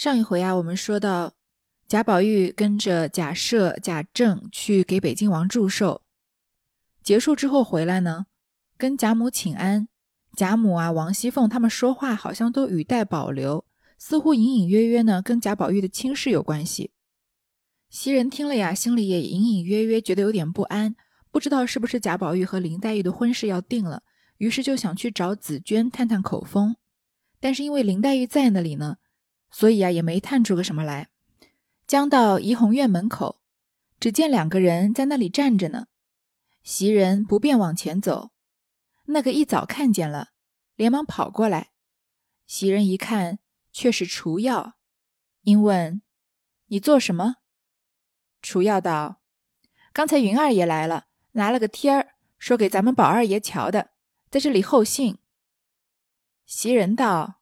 上一回啊，我们说到贾宝玉跟着贾赦、贾政去给北静王祝寿，结束之后回来呢，跟贾母请安。贾母啊、王熙凤他们说话好像都语带保留，似乎隐隐约约呢跟贾宝玉的亲事有关系。袭人听了呀，心里也隐隐约约觉得有点不安，不知道是不是贾宝玉和林黛玉的婚事要定了，于是就想去找紫娟探探口风。但是因为林黛玉在那里呢。所以啊，也没探出个什么来。将到怡红院门口，只见两个人在那里站着呢。袭人不便往前走，那个一早看见了，连忙跑过来。袭人一看，却是除药，因问：“你做什么？”除药道：“刚才云二爷来了，拿了个贴儿，说给咱们宝二爷瞧的，在这里候信。”袭人道。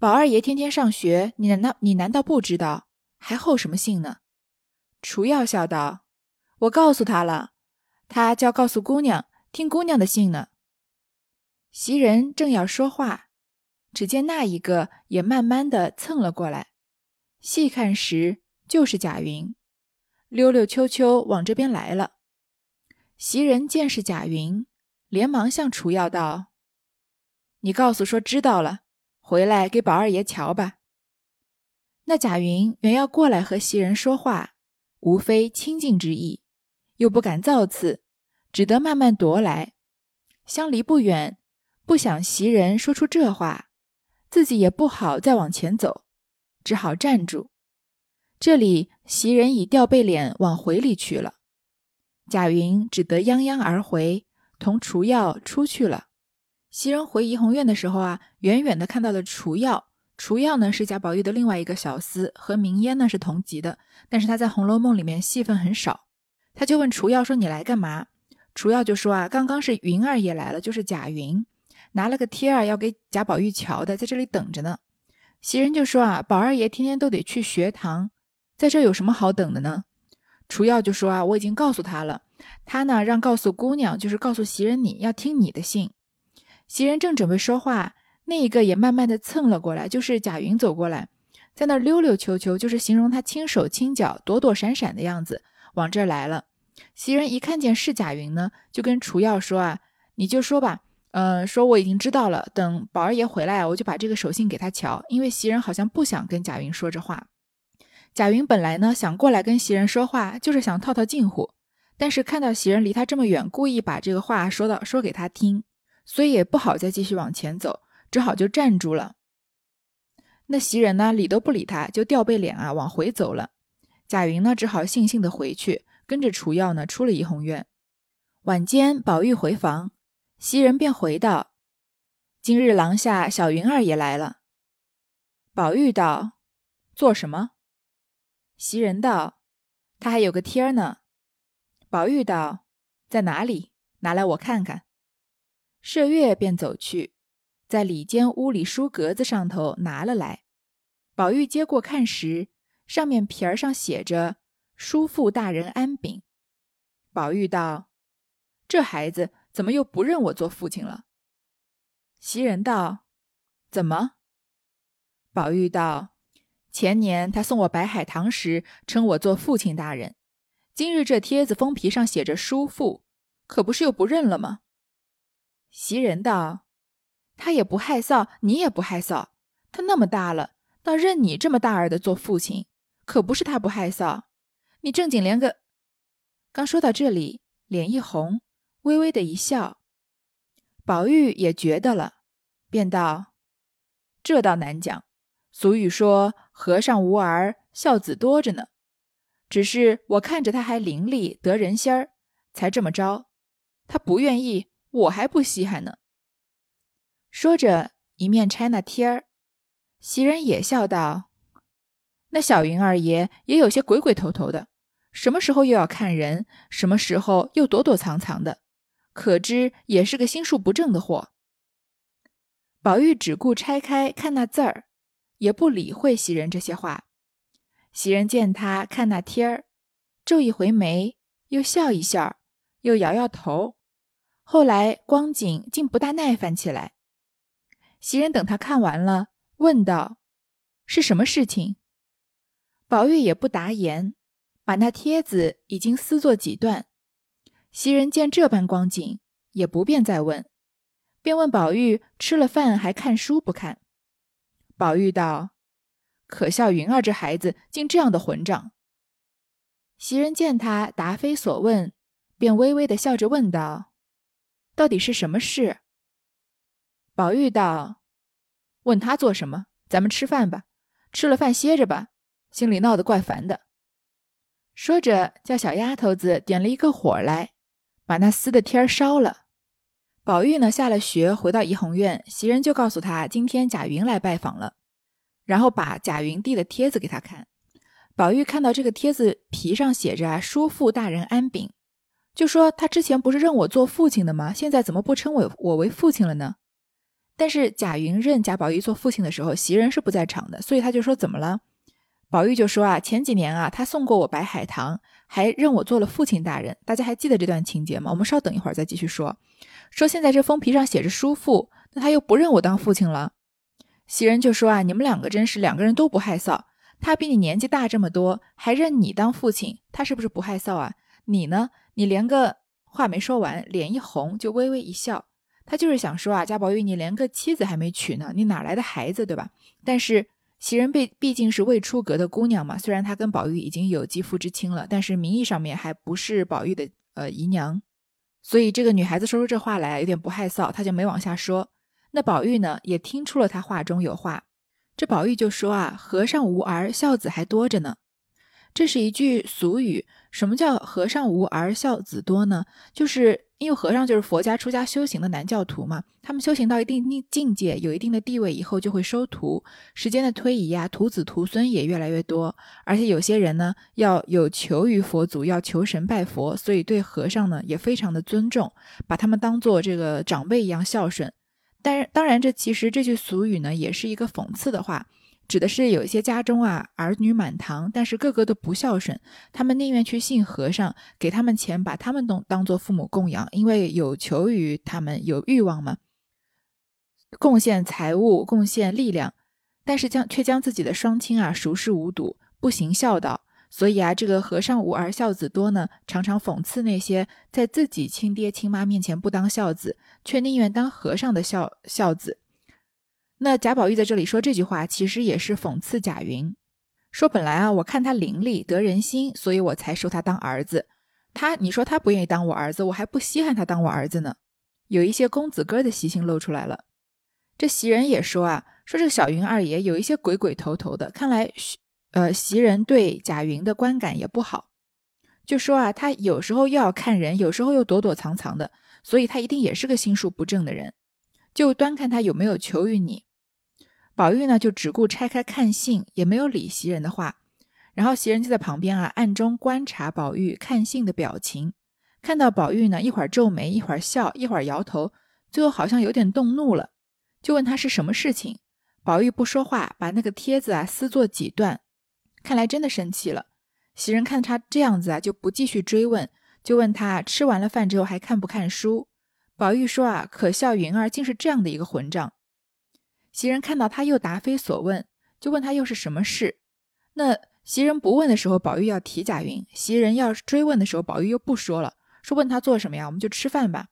宝二爷天天上学，你难道你难道不知道？还候什么信呢？除药笑道：“我告诉他了，他叫告诉姑娘，听姑娘的信呢。”袭人正要说话，只见那一个也慢慢的蹭了过来，细看时就是贾云，溜溜秋秋往这边来了。袭人见是贾云，连忙向除药道：“你告诉说知道了。”回来给宝二爷瞧吧。那贾云原要过来和袭人说话，无非亲近之意，又不敢造次，只得慢慢踱来。相离不远，不想袭人说出这话，自己也不好再往前走，只好站住。这里袭人已掉背脸往回里去了，贾云只得泱泱而回，同除药出去了。袭人回怡红院的时候啊，远远的看到了除药。除药呢是贾宝玉的另外一个小厮，和明烟呢是同级的，但是他在《红楼梦》里面戏份很少。他就问除药说：“你来干嘛？”除药就说：“啊，刚刚是云儿也来了，就是贾云，拿了个贴儿要给贾宝玉瞧的，在这里等着呢。”袭人就说：“啊，宝二爷天天都得去学堂，在这有什么好等的呢？”除药就说：“啊，我已经告诉他了，他呢让告诉姑娘，就是告诉袭人你要听你的信。”袭人正准备说话，那一个也慢慢的蹭了过来，就是贾云走过来，在那溜溜球球，就是形容他轻手轻脚、躲躲闪闪的样子，往这儿来了。袭人一看见是贾云呢，就跟除药说啊：“你就说吧，嗯，说我已经知道了，等宝二爷回来，我就把这个手信给他瞧。”因为袭人好像不想跟贾云说这话。贾云本来呢想过来跟袭人说话，就是想套套近乎，但是看到袭人离他这么远，故意把这个话说到说给他听。所以也不好再继续往前走，只好就站住了。那袭人呢，理都不理他，就掉背脸啊，往回走了。贾云呢，只好悻悻的回去，跟着楚药呢，出了怡红院。晚间，宝玉回房，袭人便回道：“今日廊下小云儿也来了。”宝玉道：“做什么？”袭人道：“他还有个贴儿呢。”宝玉道：“在哪里？拿来我看看。”麝月便走去，在里间屋里书格子上头拿了来。宝玉接过看时，上面皮儿上写着“叔父大人安禀”。宝玉道：“这孩子怎么又不认我做父亲了？”袭人道：“怎么？”宝玉道：“前年他送我白海棠时，称我做父亲大人；今日这帖子封皮上写着‘叔父’，可不是又不认了吗？”袭人道：“他也不害臊，你也不害臊。他那么大了，倒认你这么大儿的做父亲，可不是他不害臊。你正经连个……”刚说到这里，脸一红，微微的一笑。宝玉也觉得了，便道：“这倒难讲。俗语说‘和尚无儿，孝子多着呢’。只是我看着他还伶俐得人心儿，才这么着。他不愿意。”我还不稀罕呢。说着，一面拆那贴儿，袭人也笑道：“那小云二爷也有些鬼鬼头头的，什么时候又要看人，什么时候又躲躲藏藏的，可知也是个心术不正的货。”宝玉只顾拆开看那字儿，也不理会袭人这些话。袭人见他看那贴儿，皱一回眉，又笑一笑，又摇摇头。后来光景竟不大耐烦起来。袭人等他看完了，问道：“是什么事情？”宝玉也不答言，把那帖子已经撕作几段。袭人见这般光景，也不便再问，便问宝玉：“吃了饭还看书不看？”宝玉道：“可笑云儿这孩子竟这样的混账。”袭人见他答非所问，便微微的笑着问道：“到底是什么事？”宝玉道：“问他做什么？咱们吃饭吧，吃了饭歇着吧。心里闹得怪烦的。”说着，叫小丫头子点了一个火来。把那撕的贴儿烧了。宝玉呢，下了学回到怡红院，袭人就告诉他，今天贾云来拜访了，然后把贾云递的帖子给他看。宝玉看到这个帖子皮上写着“，叔父大人安禀”，就说他之前不是认我做父亲的吗？现在怎么不称我我为父亲了呢？但是贾云认贾宝玉做父亲的时候，袭人是不在场的，所以他就说怎么了？宝玉就说啊，前几年啊，他送过我白海棠。还认我做了父亲大人，大家还记得这段情节吗？我们稍等一会儿再继续说。说现在这封皮上写着叔父，那他又不认我当父亲了。袭人就说啊，你们两个真是两个人都不害臊。他比你年纪大这么多，还认你当父亲，他是不是不害臊啊？你呢？你连个话没说完，脸一红就微微一笑。他就是想说啊，贾宝玉，你连个妻子还没娶呢，你哪来的孩子，对吧？但是。袭人被毕竟是未出阁的姑娘嘛，虽然她跟宝玉已经有继父之亲了，但是名义上面还不是宝玉的呃姨娘，所以这个女孩子说出这话来有点不害臊，她就没往下说。那宝玉呢也听出了她话中有话，这宝玉就说啊：“和尚无儿，孝子还多着呢。”这是一句俗语。什么叫和尚无儿，孝子多呢？就是。因为和尚就是佛家出家修行的男教徒嘛，他们修行到一定境界，有一定的地位以后，就会收徒。时间的推移啊，徒子徒孙也越来越多。而且有些人呢，要有求于佛祖，要求神拜佛，所以对和尚呢也非常的尊重，把他们当做这个长辈一样孝顺。但是，当然，这其实这句俗语呢，也是一个讽刺的话。指的是有一些家中啊儿女满堂，但是个个都不孝顺，他们宁愿去信和尚，给他们钱，把他们当当做父母供养，因为有求于他们，有欲望嘛，贡献财物，贡献力量，但是将却将自己的双亲啊熟视无睹，不行孝道，所以啊这个和尚无儿孝子多呢，常常讽刺那些在自己亲爹亲妈面前不当孝子，却宁愿当和尚的孝孝子。那贾宝玉在这里说这句话，其实也是讽刺贾云，说本来啊，我看他伶俐得人心，所以我才收他当儿子。他，你说他不愿意当我儿子，我还不稀罕他当我儿子呢。有一些公子哥的习性露出来了。这袭人也说啊，说这个小云二爷有一些鬼鬼头头的，看来，呃，袭人对贾云的观感也不好，就说啊，他有时候又要看人，有时候又躲躲藏藏的，所以他一定也是个心术不正的人。就端看他有没有求于你。宝玉呢，就只顾拆开看信，也没有理袭人的话。然后袭人就在旁边啊，暗中观察宝玉看信的表情。看到宝玉呢，一会儿皱眉，一会儿笑，一会儿摇头，最后好像有点动怒了，就问他是什么事情。宝玉不说话，把那个帖子啊撕作几段，看来真的生气了。袭人看他这样子啊，就不继续追问，就问他吃完了饭之后还看不看书。宝玉说啊，可笑云儿竟是这样的一个混账。袭人看到他又答非所问，就问他又是什么事。那袭人不问的时候，宝玉要提贾云；袭人要追问的时候，宝玉又不说了，说问他做什么呀？我们就吃饭吧。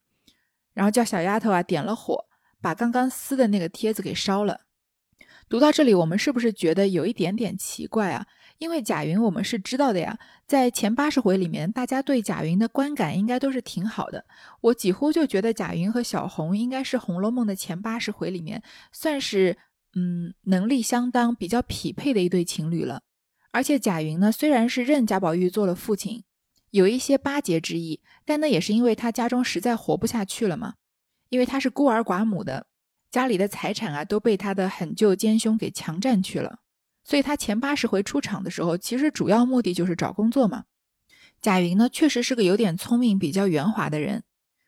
然后叫小丫头啊点了火，把刚刚撕的那个帖子给烧了。读到这里，我们是不是觉得有一点点奇怪啊？因为贾云我们是知道的呀，在前八十回里面，大家对贾云的观感应该都是挺好的。我几乎就觉得贾云和小红应该是《红楼梦》的前八十回里面算是嗯能力相当、比较匹配的一对情侣了。而且贾云呢，虽然是认贾宝玉做了父亲，有一些巴结之意，但那也是因为他家中实在活不下去了嘛，因为他是孤儿寡母的，家里的财产啊都被他的狠舅奸兄给强占去了。所以他前八十回出场的时候，其实主要目的就是找工作嘛。贾云呢，确实是个有点聪明、比较圆滑的人。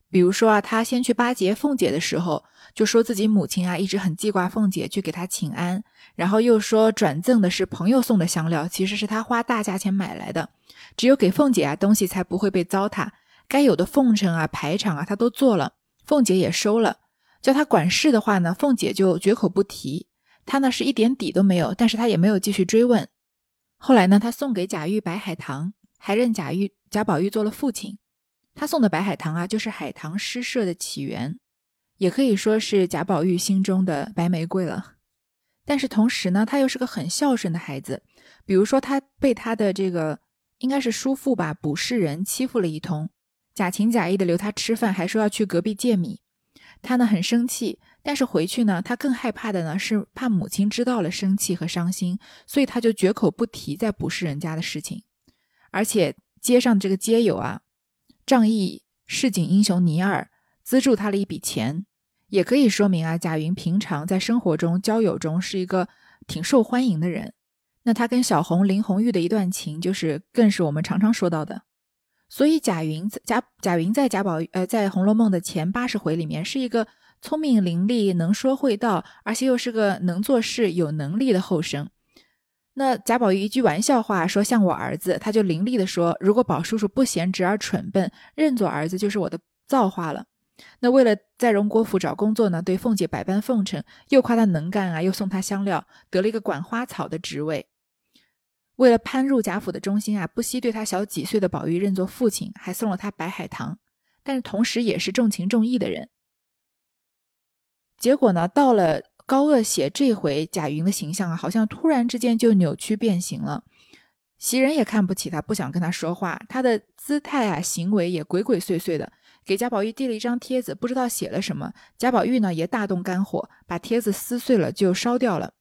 比如说啊，他先去巴结凤姐的时候，就说自己母亲啊一直很记挂凤姐，去给她请安。然后又说转赠的是朋友送的香料，其实是他花大价钱买来的。只有给凤姐啊东西才不会被糟蹋，该有的奉承啊排场啊他都做了，凤姐也收了。叫他管事的话呢，凤姐就绝口不提。他呢是一点底都没有，但是他也没有继续追问。后来呢，他送给贾玉白海棠，还认贾玉贾宝玉做了父亲。他送的白海棠啊，就是海棠诗社的起源，也可以说是贾宝玉心中的白玫瑰了。但是同时呢，他又是个很孝顺的孩子。比如说，他被他的这个应该是叔父吧，卜氏人欺负了一通，假情假意的留他吃饭，还说要去隔壁借米。他呢很生气，但是回去呢，他更害怕的呢是怕母亲知道了生气和伤心，所以他就绝口不提在卜氏人家的事情。而且街上这个街友啊，仗义市井英雄尼尔资助他了一笔钱，也可以说明啊，贾云平常在生活中交友中是一个挺受欢迎的人。那他跟小红林红玉的一段情，就是更是我们常常说到的。所以贾云贾贾云在贾宝玉呃在《红楼梦》的前八十回里面，是一个聪明伶俐、能说会道，而且又是个能做事、有能力的后生。那贾宝玉一句玩笑话说像我儿子，他就伶俐的说，如果宝叔叔不贤侄而蠢笨，认作儿子就是我的造化了。那为了在荣国府找工作呢，对凤姐百般奉承，又夸她能干啊，又送她香料，得了一个管花草的职位。为了攀入贾府的中心啊，不惜对他小几岁的宝玉认作父亲，还送了他白海棠。但是同时也是重情重义的人。结果呢，到了高鹗写这回贾云的形象啊，好像突然之间就扭曲变形了。袭人也看不起他，不想跟他说话。他的姿态啊，行为也鬼鬼祟祟的，给贾宝玉递了一张贴子，不知道写了什么。贾宝玉呢，也大动肝火，把贴子撕碎了就烧掉了。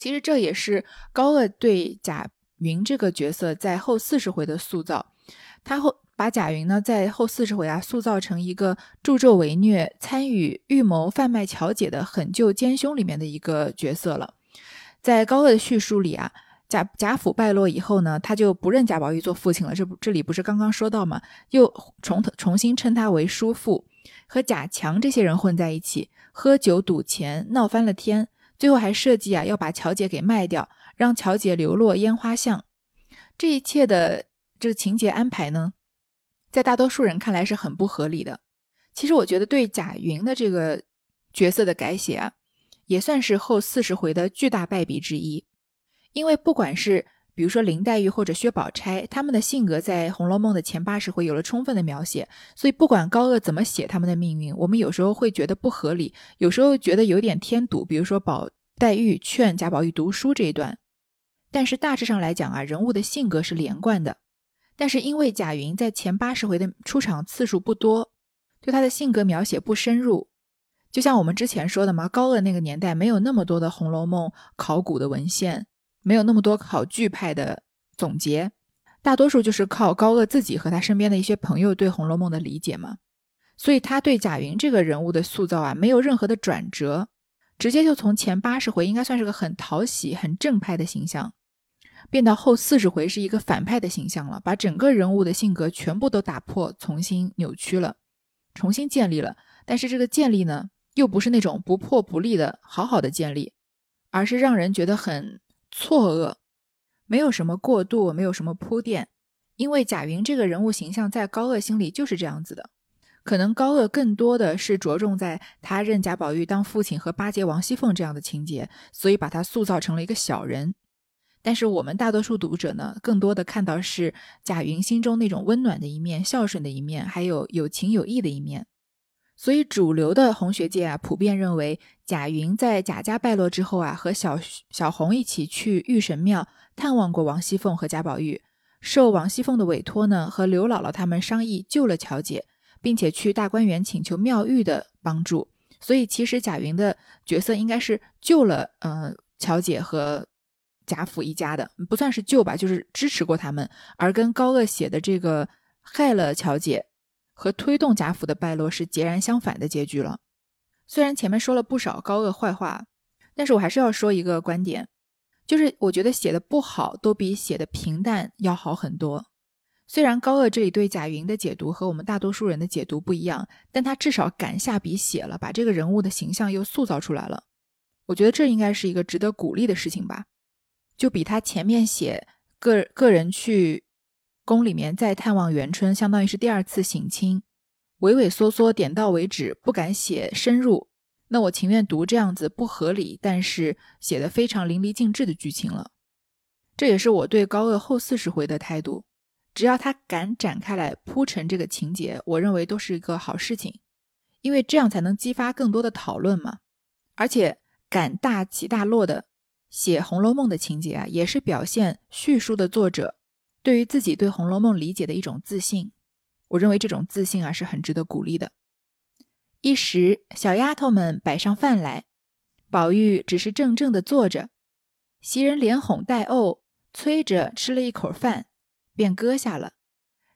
其实这也是高鹗对贾云这个角色在后四十回的塑造，他后把贾云呢在后四十回啊塑造成一个助纣为虐、参与预谋贩卖乔姐的狠救奸凶里面的一个角色了。在高鹗的叙述里啊，贾贾府败落以后呢，他就不认贾宝玉做父亲了。这不这里不是刚刚说到吗？又重重新称他为叔父，和贾强这些人混在一起，喝酒赌钱，闹翻了天。最后还设计啊，要把乔姐给卖掉，让乔姐流落烟花巷。这一切的这个情节安排呢，在大多数人看来是很不合理的。其实我觉得对贾云的这个角色的改写啊，也算是后四十回的巨大败笔之一。因为不管是比如说林黛玉或者薛宝钗，他们的性格在《红楼梦》的前八十回有了充分的描写，所以不管高鹗怎么写他们的命运，我们有时候会觉得不合理，有时候觉得有点添堵。比如说宝黛玉劝贾宝玉读书这一段，但是大致上来讲啊，人物的性格是连贯的。但是因为贾云在前八十回的出场次数不多，对他的性格描写不深入，就像我们之前说的嘛，高鹗那个年代没有那么多的《红楼梦》考古的文献。没有那么多考据派的总结，大多数就是靠高鹗自己和他身边的一些朋友对《红楼梦》的理解嘛。所以他对贾云这个人物的塑造啊，没有任何的转折，直接就从前八十回应该算是个很讨喜、很正派的形象，变到后四十回是一个反派的形象了，把整个人物的性格全部都打破、重新扭曲了、重新建立了。但是这个建立呢，又不是那种不破不立的好好的建立，而是让人觉得很。错愕，没有什么过渡，没有什么铺垫，因为贾云这个人物形象在高鹗心里就是这样子的。可能高鹗更多的是着重在他认贾宝玉当父亲和巴结王熙凤这样的情节，所以把他塑造成了一个小人。但是我们大多数读者呢，更多的看到是贾云心中那种温暖的一面、孝顺的一面，还有有情有义的一面。所以，主流的红学界啊，普遍认为贾云在贾家败落之后啊，和小小红一起去玉神庙探望过王熙凤和贾宝玉，受王熙凤的委托呢，和刘姥姥他们商议救了乔姐，并且去大观园请求妙玉的帮助。所以，其实贾云的角色应该是救了呃乔姐和贾府一家的，不算是救吧，就是支持过他们。而跟高鹗写的这个害了乔姐。和推动贾府的败落是截然相反的结局了。虽然前面说了不少高鹗坏话，但是我还是要说一个观点，就是我觉得写的不好都比写的平淡要好很多。虽然高鹗这里对贾云的解读和我们大多数人的解读不一样，但他至少敢下笔写了，把这个人物的形象又塑造出来了。我觉得这应该是一个值得鼓励的事情吧，就比他前面写个个人去。宫里面再探望元春，相当于是第二次省亲，畏畏缩缩，点到为止，不敢写深入，那我情愿读这样子不合理，但是写的非常淋漓尽致的剧情了。这也是我对高鹗后四十回的态度。只要他敢展开来铺陈这个情节，我认为都是一个好事情，因为这样才能激发更多的讨论嘛。而且敢大起大落的写《红楼梦》的情节啊，也是表现叙述的作者对于自己对《红楼梦》理解的一种自信。我认为这种自信啊是很值得鼓励的。一时，小丫头们摆上饭来，宝玉只是怔怔的坐着，袭人连哄带怄，催着吃了一口饭，便搁下了，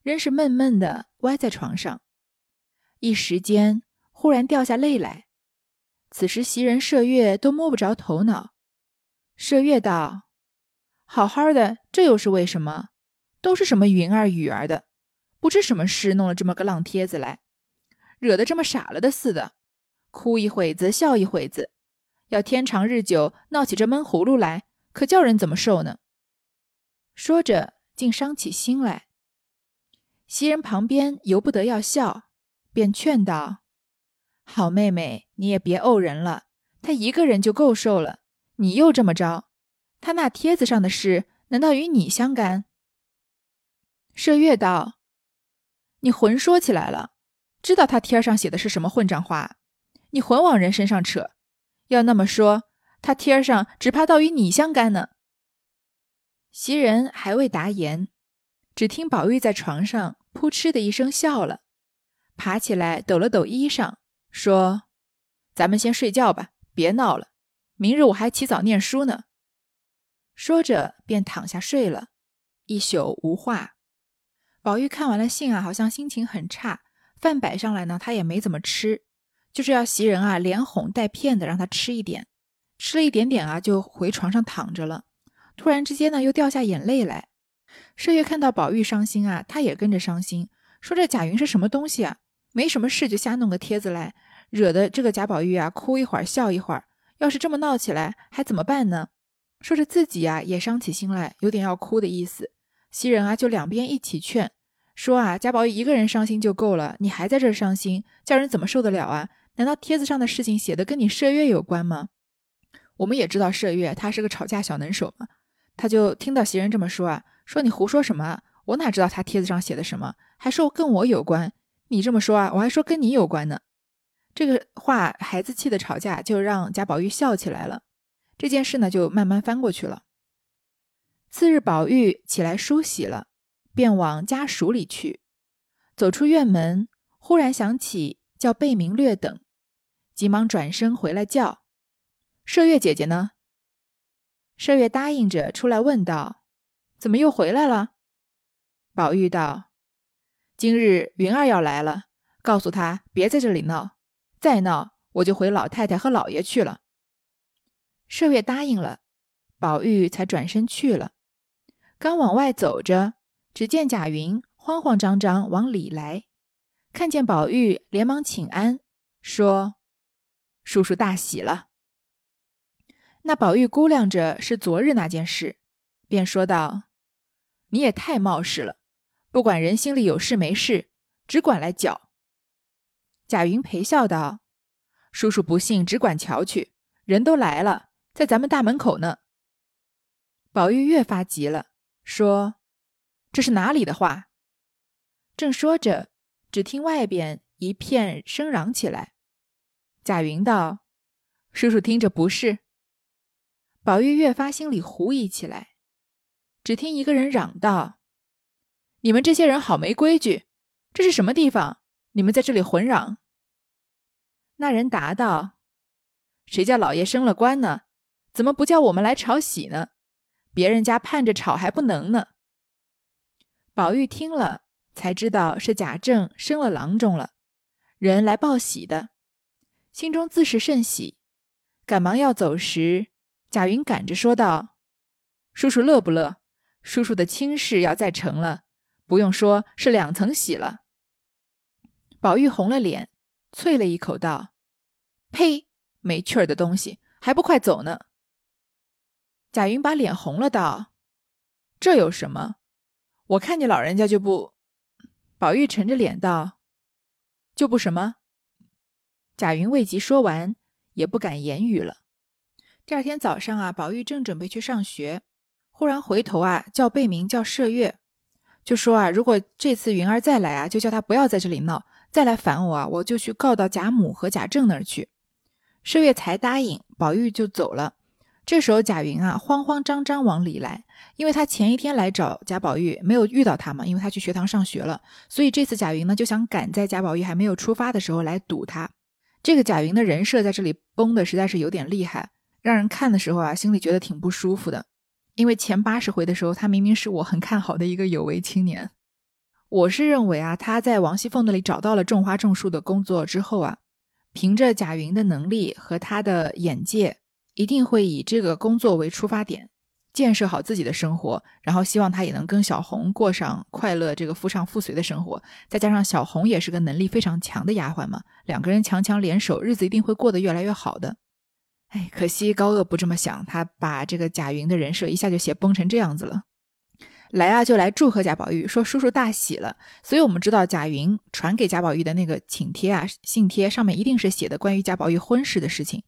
仍是闷闷的歪在床上。一时间，忽然掉下泪来。此时，袭人、麝月都摸不着头脑。麝月道：“好好的，这又是为什么？都是什么云儿、雨儿的，不知什么事弄了这么个浪帖子来。”惹得这么傻了的似的，哭一会子，笑一会子，要天长日久，闹起这闷葫芦来，可叫人怎么受呢？说着，竟伤起心来。袭人旁边由不得要笑，便劝道：“好妹妹，你也别怄人了，他一个人就够受了，你又这么着，他那帖子上的事，难道与你相干？”麝月道：“你混说起来了。”知道他贴上写的是什么混账话，你混往人身上扯。要那么说，他贴上只怕倒与你相干呢。袭人还未答言，只听宝玉在床上扑哧的一声笑了，爬起来抖了抖衣裳，说：“咱们先睡觉吧，别闹了。明日我还起早念书呢。”说着便躺下睡了，一宿无话。宝玉看完了信啊，好像心情很差。饭摆上来呢，他也没怎么吃，就是要袭人啊连哄带骗的让他吃一点，吃了一点点啊，就回床上躺着了。突然之间呢，又掉下眼泪来。麝月看到宝玉伤心啊，他也跟着伤心，说这贾云是什么东西啊？没什么事就瞎弄个帖子来，惹得这个贾宝玉啊哭一会儿笑一会儿。要是这么闹起来，还怎么办呢？说着自己啊也伤起心来，有点要哭的意思。袭人啊就两边一起劝。说啊，贾宝玉一个人伤心就够了，你还在这儿伤心，叫人怎么受得了啊？难道帖子上的事情写的跟你麝月有关吗？我们也知道麝月他是个吵架小能手嘛，他就听到袭人这么说啊，说你胡说什么啊？我哪知道他帖子上写的什么？还说跟我有关？你这么说啊，我还说跟你有关呢。这个话孩子气的吵架，就让贾宝玉笑起来了。这件事呢，就慢慢翻过去了。次日，宝玉起来梳洗了。便往家属里去，走出院门，忽然想起叫贝明略等，急忙转身回来叫：“麝月姐姐呢？”麝月答应着出来问道：“怎么又回来了？”宝玉道：“今日云儿要来了，告诉他别在这里闹，再闹我就回老太太和老爷去了。”麝月答应了，宝玉才转身去了。刚往外走着。只见贾云慌慌张张往里来，看见宝玉，连忙请安，说：“叔叔大喜了。”那宝玉估量着是昨日那件事，便说道：“你也太冒失了，不管人心里有事没事，只管来搅。”贾云陪笑道：“叔叔不信，只管瞧去，人都来了，在咱们大门口呢。”宝玉越发急了，说。这是哪里的话？正说着，只听外边一片声嚷起来。贾云道：“叔叔听着不是。”宝玉越发心里狐疑起来。只听一个人嚷道：“你们这些人好没规矩！这是什么地方？你们在这里混嚷？”那人答道：“谁家老爷升了官呢？怎么不叫我们来吵喜呢？别人家盼着吵还不能呢。”宝玉听了，才知道是贾政升了郎中了，人来报喜的，心中自是甚喜，赶忙要走时，贾云赶着说道：“叔叔乐不乐？叔叔的亲事要再成了，不用说是两层喜了。”宝玉红了脸，啐了一口道：“呸！没趣儿的东西，还不快走呢！”贾云把脸红了，道：“这有什么？”我看你老人家就不，宝玉沉着脸道：“就不什么。”贾云未及说完，也不敢言语了。第二天早上啊，宝玉正准备去上学，忽然回头啊，叫贝明叫麝月，就说啊，如果这次云儿再来啊，就叫他不要在这里闹，再来烦我啊，我就去告到贾母和贾政那儿去。麝月才答应，宝玉就走了。这时候贾云啊，慌慌张张往里来，因为他前一天来找贾宝玉，没有遇到他嘛，因为他去学堂上学了，所以这次贾云呢就想赶在贾宝玉还没有出发的时候来堵他。这个贾云的人设在这里崩的实在是有点厉害。让人看的时候啊，心里觉得挺不舒服的，因为前八十回的时候，他明明是我很看好的一个有为青年。我是认为啊，他在王熙凤那里找到了种花种树的工作之后啊，凭着贾云的能力和他的眼界，一定会以这个工作为出发点，建设好自己的生活，然后希望他也能跟小红过上快乐这个夫唱妇随的生活。再加上小红也是个能力非常强的丫鬟嘛，两个人强强联手，日子一定会过得越来越好的。哎，可惜高鹗不这么想，他把这个贾云的人设一下就写崩成这样子了。来啊，就来祝贺贾宝玉，说叔叔大喜了。所以我们知道贾云传给贾宝玉的那个请帖啊、信帖上面一定是写的关于贾宝玉婚事的事情。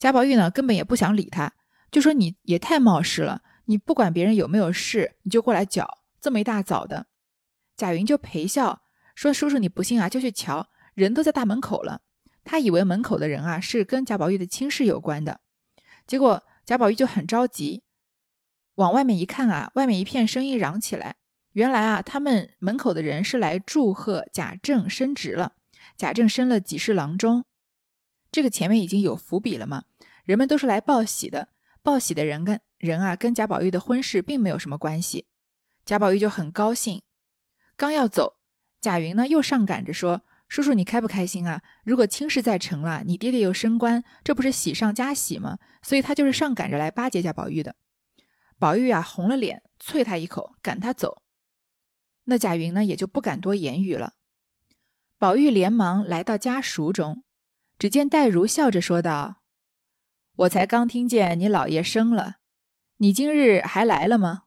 贾宝玉呢，根本也不想理他，就说你也太冒失了，你不管别人有没有事，你就过来搅，这么一大早的。贾云就陪笑说：“叔叔你不信啊，就去瞧，人都在大门口了。”他以为门口的人啊是跟贾宝玉的亲事有关的，结果贾宝玉就很着急，往外面一看啊，外面一片声音嚷起来。原来啊，他们门口的人是来祝贺贾政升职了，贾政升了几世郎中。这个前面已经有伏笔了嘛，人们都是来报喜的，报喜的人跟人啊跟贾宝玉的婚事并没有什么关系。贾宝玉就很高兴，刚要走，贾云呢又上赶着说。叔叔，你开不开心啊？如果亲事在成了，你爹爹又升官，这不是喜上加喜吗？所以他就是上赶着来巴结贾宝玉的。宝玉啊，红了脸，啐他一口，赶他走。那贾云呢，也就不敢多言语了。宝玉连忙来到家塾中，只见黛如笑着说道：“我才刚听见你老爷生了，你今日还来了吗？”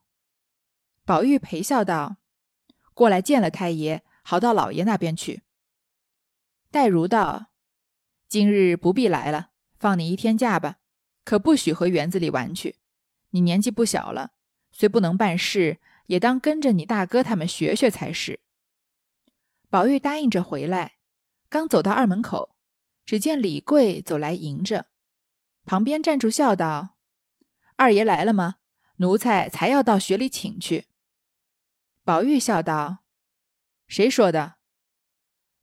宝玉陪笑道：“过来见了太爷，好到老爷那边去。”黛如道：“今日不必来了，放你一天假吧，可不许回园子里玩去。你年纪不小了，虽不能办事，也当跟着你大哥他们学学才是。”宝玉答应着回来，刚走到二门口，只见李贵走来迎着，旁边站住笑道：“二爷来了吗？奴才才要到学里请去。”宝玉笑道：“谁说的？”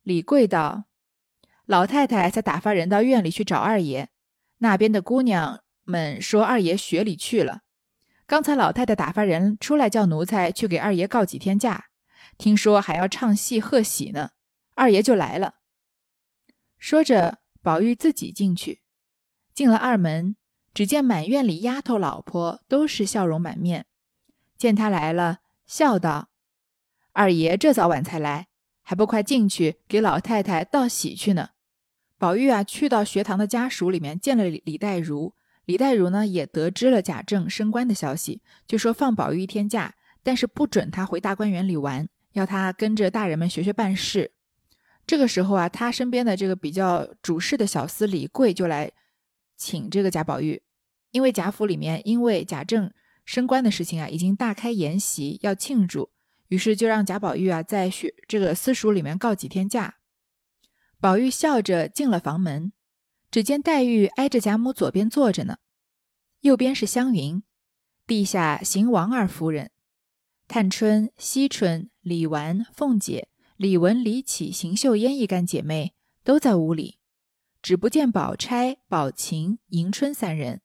李贵道。老太太才打发人到院里去找二爷，那边的姑娘们说二爷学里去了。刚才老太太打发人出来叫奴才去给二爷告几天假，听说还要唱戏贺喜呢。二爷就来了。说着，宝玉自己进去，进了二门，只见满院里丫头老婆都是笑容满面，见他来了，笑道：“二爷这早晚才来，还不快进去给老太太道喜去呢？”宝玉啊，去到学堂的家属里面见了李黛如，李黛如呢也得知了贾政升官的消息，就说放宝玉一天假，但是不准他回大观园里玩，要他跟着大人们学学办事。这个时候啊，他身边的这个比较主事的小厮李贵就来请这个贾宝玉，因为贾府里面因为贾政升官的事情啊，已经大开筵席要庆祝，于是就让贾宝玉啊在学这个私塾里面告几天假。宝玉笑着进了房门，只见黛玉挨着贾母左边坐着呢，右边是湘云，地下邢王二夫人，探春、惜春、李纨、凤姐、李文、李绮、邢岫烟一干姐妹都在屋里，只不见宝钗、宝琴、迎春三人。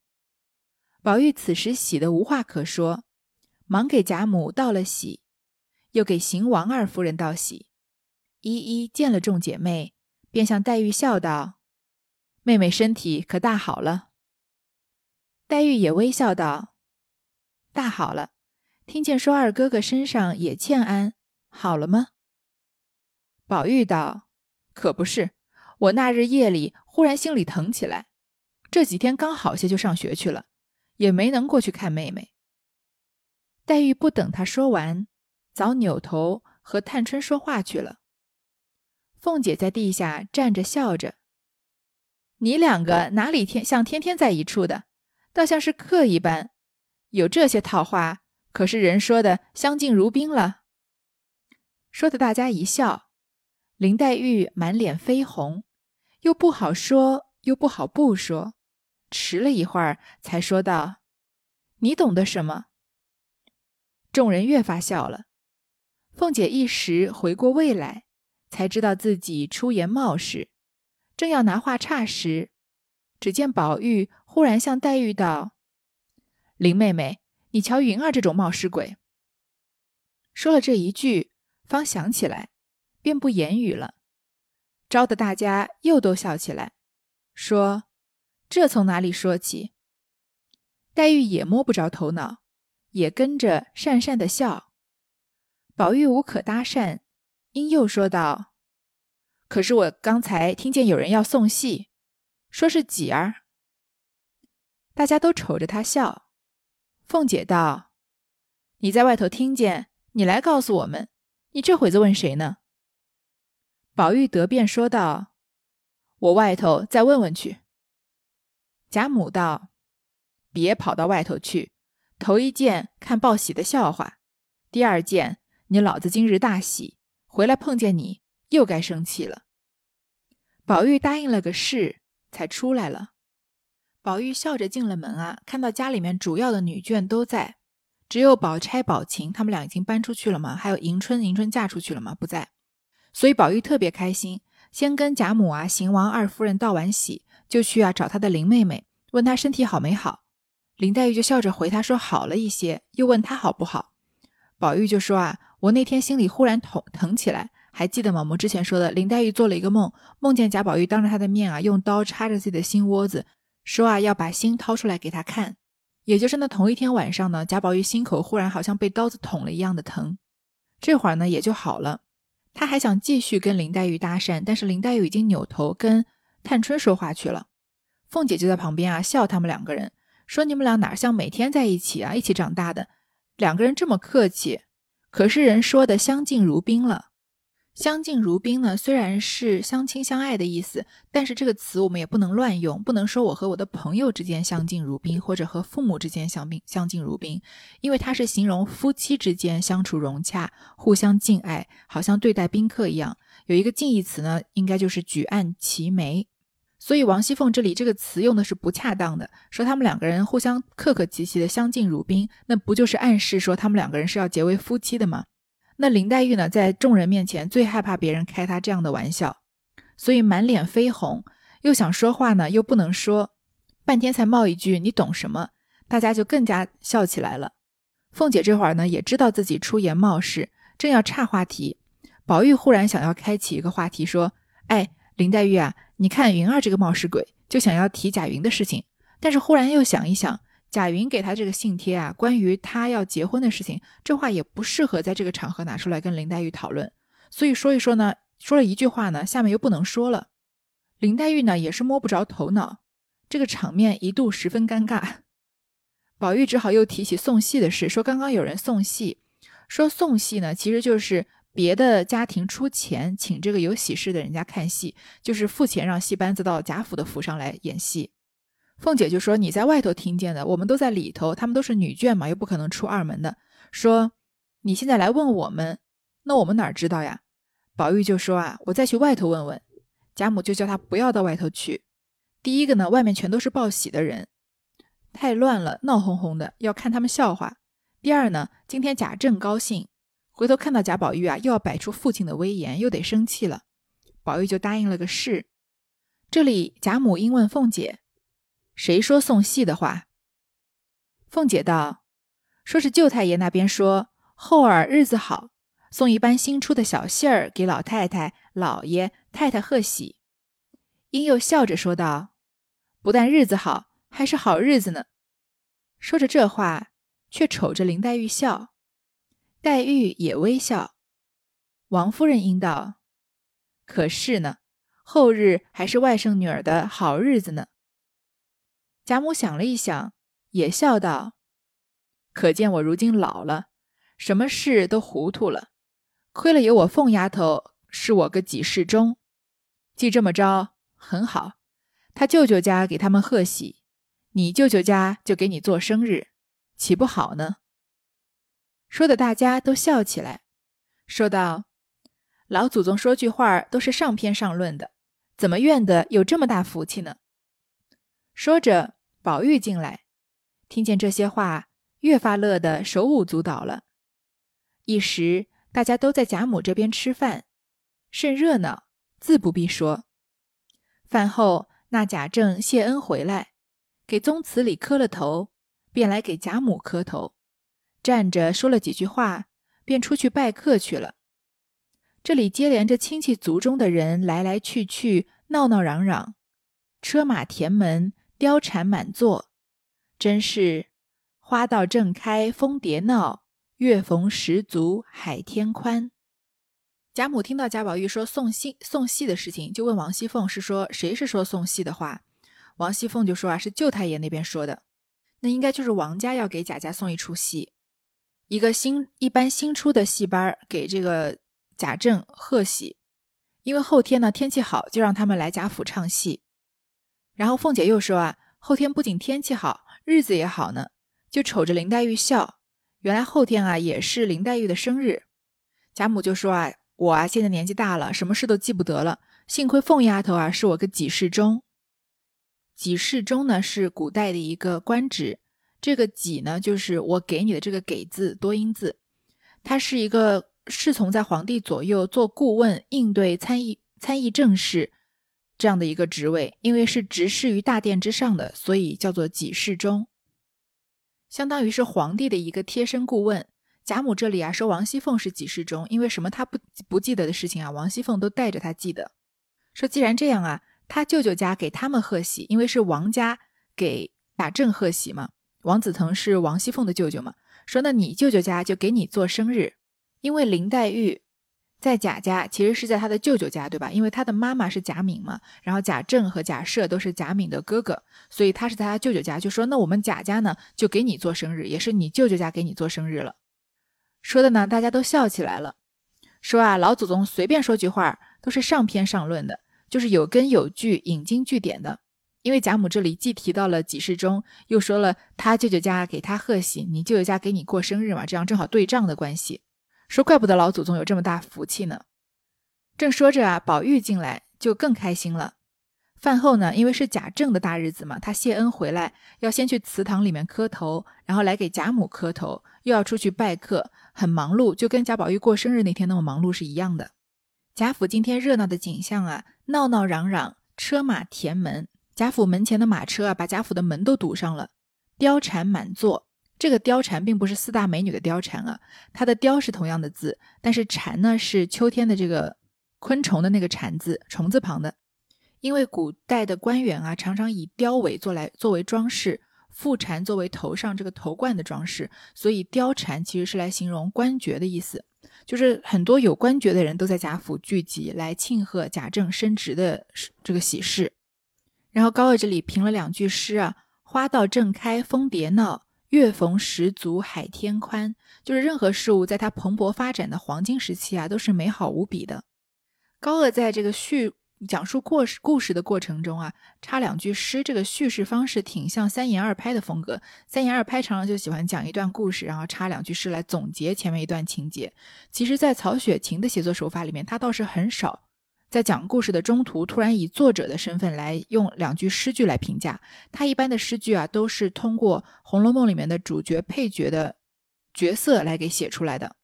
宝玉此时喜得无话可说，忙给贾母道了喜，又给邢王二夫人道喜，一一见了众姐妹。便向黛玉笑道：“妹妹身体可大好了。”黛玉也微笑道：“大好了。听见说二哥哥身上也欠安，好了吗？”宝玉道：“可不是，我那日夜里忽然心里疼起来，这几天刚好些就上学去了，也没能过去看妹妹。”黛玉不等他说完，早扭头和探春说话去了。凤姐在地下站着笑着，你两个哪里天像天天在一处的，倒像是客一般。有这些套话，可是人说的相敬如宾了。”说的大家一笑。林黛玉满脸绯红，又不好说，又不好不说，迟了一会儿，才说道：“你懂得什么？”众人越发笑了。凤姐一时回过味来，才知道自己出言冒失，正要拿话岔时，只见宝玉忽然向黛玉道：“林妹妹，你瞧云儿这种冒失鬼。”说了这一句，方想起来。便不言语了，招得大家又都笑起来，说：“这从哪里说起？”黛玉也摸不着头脑，也跟着讪讪的笑。宝玉无可搭讪，因又说道：“可是我刚才听见有人要送戏，说是几儿。”大家都瞅着他笑。凤姐道：“你在外头听见，你来告诉我们，你这会子问谁呢？”宝玉得便说道：“我外头再问问去。”贾母道：“别跑到外头去。头一件看报喜的笑话，第二件你老子今日大喜，回来碰见你又该生气了。”宝玉答应了个是，才出来了。宝玉笑着进了门啊，看到家里面主要的女眷都在，只有宝钗、宝琴他们俩已经搬出去了嘛，还有迎春，迎春嫁出去了嘛，不在。所以宝玉特别开心，先跟贾母啊、邢王二夫人道完喜，就去啊找他的林妹妹，问她身体好没好。林黛玉就笑着回他说好了一些，又问他好不好。宝玉就说啊，我那天心里忽然疼疼起来，还记得吗？我们之前说的，林黛玉做了一个梦，梦见贾宝玉当着她的面啊，用刀插着自己的心窝子，说啊要把心掏出来给他看。也就是那同一天晚上呢，贾宝玉心口忽然好像被刀子捅了一样的疼，这会儿呢也就好了。他还想继续跟林黛玉搭讪，但是林黛玉已经扭头跟探春说话去了。凤姐就在旁边啊笑他们两个人，说你们俩哪像每天在一起啊，一起长大的，两个人这么客气，可是人说的相敬如宾了。相敬如宾呢，虽然是相亲相爱的意思，但是这个词我们也不能乱用，不能说我和我的朋友之间相敬如宾，或者和父母之间相宾相敬如宾，因为它是形容夫妻之间相处融洽，互相敬爱，好像对待宾客一样。有一个近义词呢，应该就是举案齐眉。所以王熙凤这里这个词用的是不恰当的，说他们两个人互相客客气气的相敬如宾，那不就是暗示说他们两个人是要结为夫妻的吗？那林黛玉呢，在众人面前最害怕别人开她这样的玩笑，所以满脸绯红，又想说话呢，又不能说，半天才冒一句“你懂什么”，大家就更加笑起来了。凤姐这会儿呢，也知道自己出言冒失，正要岔话题，宝玉忽然想要开启一个话题，说：“哎，林黛玉啊，你看云儿这个冒失鬼，就想要提贾云的事情，但是忽然又想一想。”贾云给他这个信贴啊，关于他要结婚的事情，这话也不适合在这个场合拿出来跟林黛玉讨论。所以说一说呢，说了一句话呢，下面又不能说了。林黛玉呢也是摸不着头脑，这个场面一度十分尴尬。宝玉只好又提起送戏的事，说刚刚有人送戏，说送戏呢其实就是别的家庭出钱请这个有喜事的人家看戏，就是付钱让戏班子到贾府的府上来演戏。凤姐就说：“你在外头听见的，我们都在里头。他们都是女眷嘛，又不可能出二门的。说你现在来问我们，那我们哪知道呀？”宝玉就说：“啊，我再去外头问问。”贾母就叫他不要到外头去。第一个呢，外面全都是报喜的人，太乱了，闹哄哄的，要看他们笑话。第二呢，今天贾政高兴，回头看到贾宝玉啊，又要摆出父亲的威严，又得生气了。宝玉就答应了个是。这里贾母因问凤姐。谁说送戏的话？凤姐道：“说是舅太爷那边说后儿日子好，送一班新出的小戏儿给老太太、老爷、太太贺喜。”英又笑着说道：“不但日子好，还是好日子呢。”说着这话，却瞅着林黛玉笑，黛玉也微笑。王夫人应道：“可是呢，后日还是外甥女儿的好日子呢。”贾母想了一想，也笑道：“可见我如今老了，什么事都糊涂了。亏了有我凤丫头，是我个几世中。既这么着，很好。他舅舅家给他们贺喜，你舅舅家就给你做生日，岂不好呢？”说的大家都笑起来，说道：“老祖宗说句话都是上篇上论的，怎么怨的有这么大福气呢？”说着，宝玉进来，听见这些话，越发乐得手舞足蹈了。一时大家都在贾母这边吃饭，甚热闹，自不必说。饭后，那贾政谢恩回来，给宗祠里磕了头，便来给贾母磕头。站着说了几句话，便出去拜客去了。这里接连着亲戚族中的人来来去去，闹闹嚷嚷，车马填门，貂蝉满座，真是花到正开，蜂蝶闹；月逢十足，海天宽。贾母听到贾宝玉说送戏送戏的事情，就问王熙凤是说谁是说送戏的话。王熙凤就说啊，是舅太爷那边说的，那应该就是王家要给贾家送一出戏。一个新一般新出的戏班给这个贾政贺喜，因为后天呢天气好，就让他们来贾府唱戏。然后凤姐又说啊，后天不仅天气好，日子也好呢，就瞅着林黛玉笑。原来后天啊也是林黛玉的生日。贾母就说啊，我啊现在年纪大了，什么事都记不得了。幸亏凤丫头啊是我个给事中。给事中呢是古代的一个官职。这个“给”呢，就是我给你的这个“给”字，多音字。它是一个侍从在皇帝左右做顾问，应对参议参议政事这样的一个职位。因为是直事于大殿之上的，所以叫做给事中，相当于是皇帝的一个贴身顾问。贾母这里啊说王熙凤是给事中，因为什么？他不不记得的事情啊，王熙凤都带着他记得。说既然这样啊，他舅舅家给他们贺喜，因为是王家给贾政贺喜嘛。王子腾是王熙凤的舅舅嘛？说那你舅舅家就给你做生日，因为林黛玉在贾家其实是在他的舅舅家，对吧？因为他的妈妈是贾敏嘛，然后贾政和贾赦都是贾敏的哥哥，所以他是在他舅舅家。就说那我们贾家呢，就给你做生日，也是你舅舅家给你做生日了。说的呢，大家都笑起来了，说啊，老祖宗随便说句话都是上篇上论的，就是有根有据、引经据典的。因为贾母这里既提到了几世中，又说了他舅舅家给他贺喜，你舅舅家给你过生日嘛，这样正好对账的关系。说怪不得老祖宗有这么大福气呢。正说着啊，宝玉进来就更开心了。饭后呢，因为是贾政的大日子嘛，他谢恩回来要先去祠堂里面磕头，然后来给贾母磕头，又要出去拜客，很忙碌，就跟贾宝玉过生日那天那么忙碌是一样的。贾府今天热闹的景象啊，闹闹嚷嚷，车马填门。贾府门前的马车啊，把贾府的门都堵上了，貂蝉满座。这个貂蝉并不是四大美女的貂蝉啊，它的貂是同样的字，但是蝉呢是秋天的这个昆虫的那个蝉字，虫字旁的。因为古代的官员啊，常常以貂尾做来作为装饰，副蝉作为头上这个头冠的装饰，所以貂蝉其实是来形容官爵的意思，就是很多有官爵的人都在贾府聚集来庆贺贾政升职的这个喜事。然后高鹗这里评了两句诗啊，花到正开，蜂蝶闹；月逢时足，海天宽。就是任何事物在它蓬勃发展的黄金时期啊，都是美好无比的。高鹗在这个叙讲述故事故事的过程中啊，插两句诗，这个叙事方式挺像三言二拍的风格。三言二拍常常就喜欢讲一段故事，然后插两句诗来总结前面一段情节。其实，在曹雪芹的写作手法里面，他倒是很少。在讲故事的中途，突然以作者的身份来用两句诗句来评价他。一般的诗句啊，都是通过《红楼梦》里面的主角、配角的角色来给写出来的，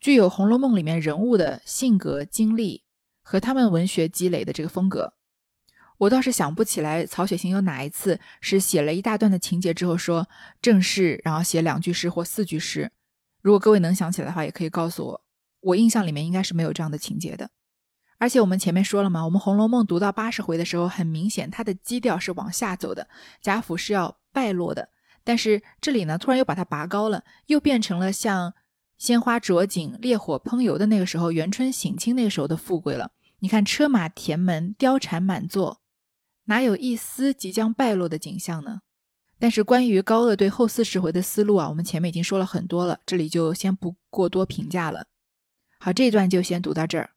具有《红楼梦》里面人物的性格、经历和他们文学积累的这个风格。我倒是想不起来曹雪芹有哪一次是写了一大段的情节之后说正式，然后写两句诗或四句诗。如果各位能想起来的话，也可以告诉我。我印象里面应该是没有这样的情节的。而且我们前面说了嘛，我们《红楼梦》读到八十回的时候，很明显它的基调是往下走的，贾府是要败落的。但是这里呢，突然又把它拔高了，又变成了像鲜花着锦、烈火烹油的那个时候，元春省亲那个时候的富贵了。你看车马填门，貂蝉满座，哪有一丝即将败落的景象呢？但是关于高鹗对后四十回的思路啊，我们前面已经说了很多了，这里就先不过多评价了。好，这一段就先读到这儿。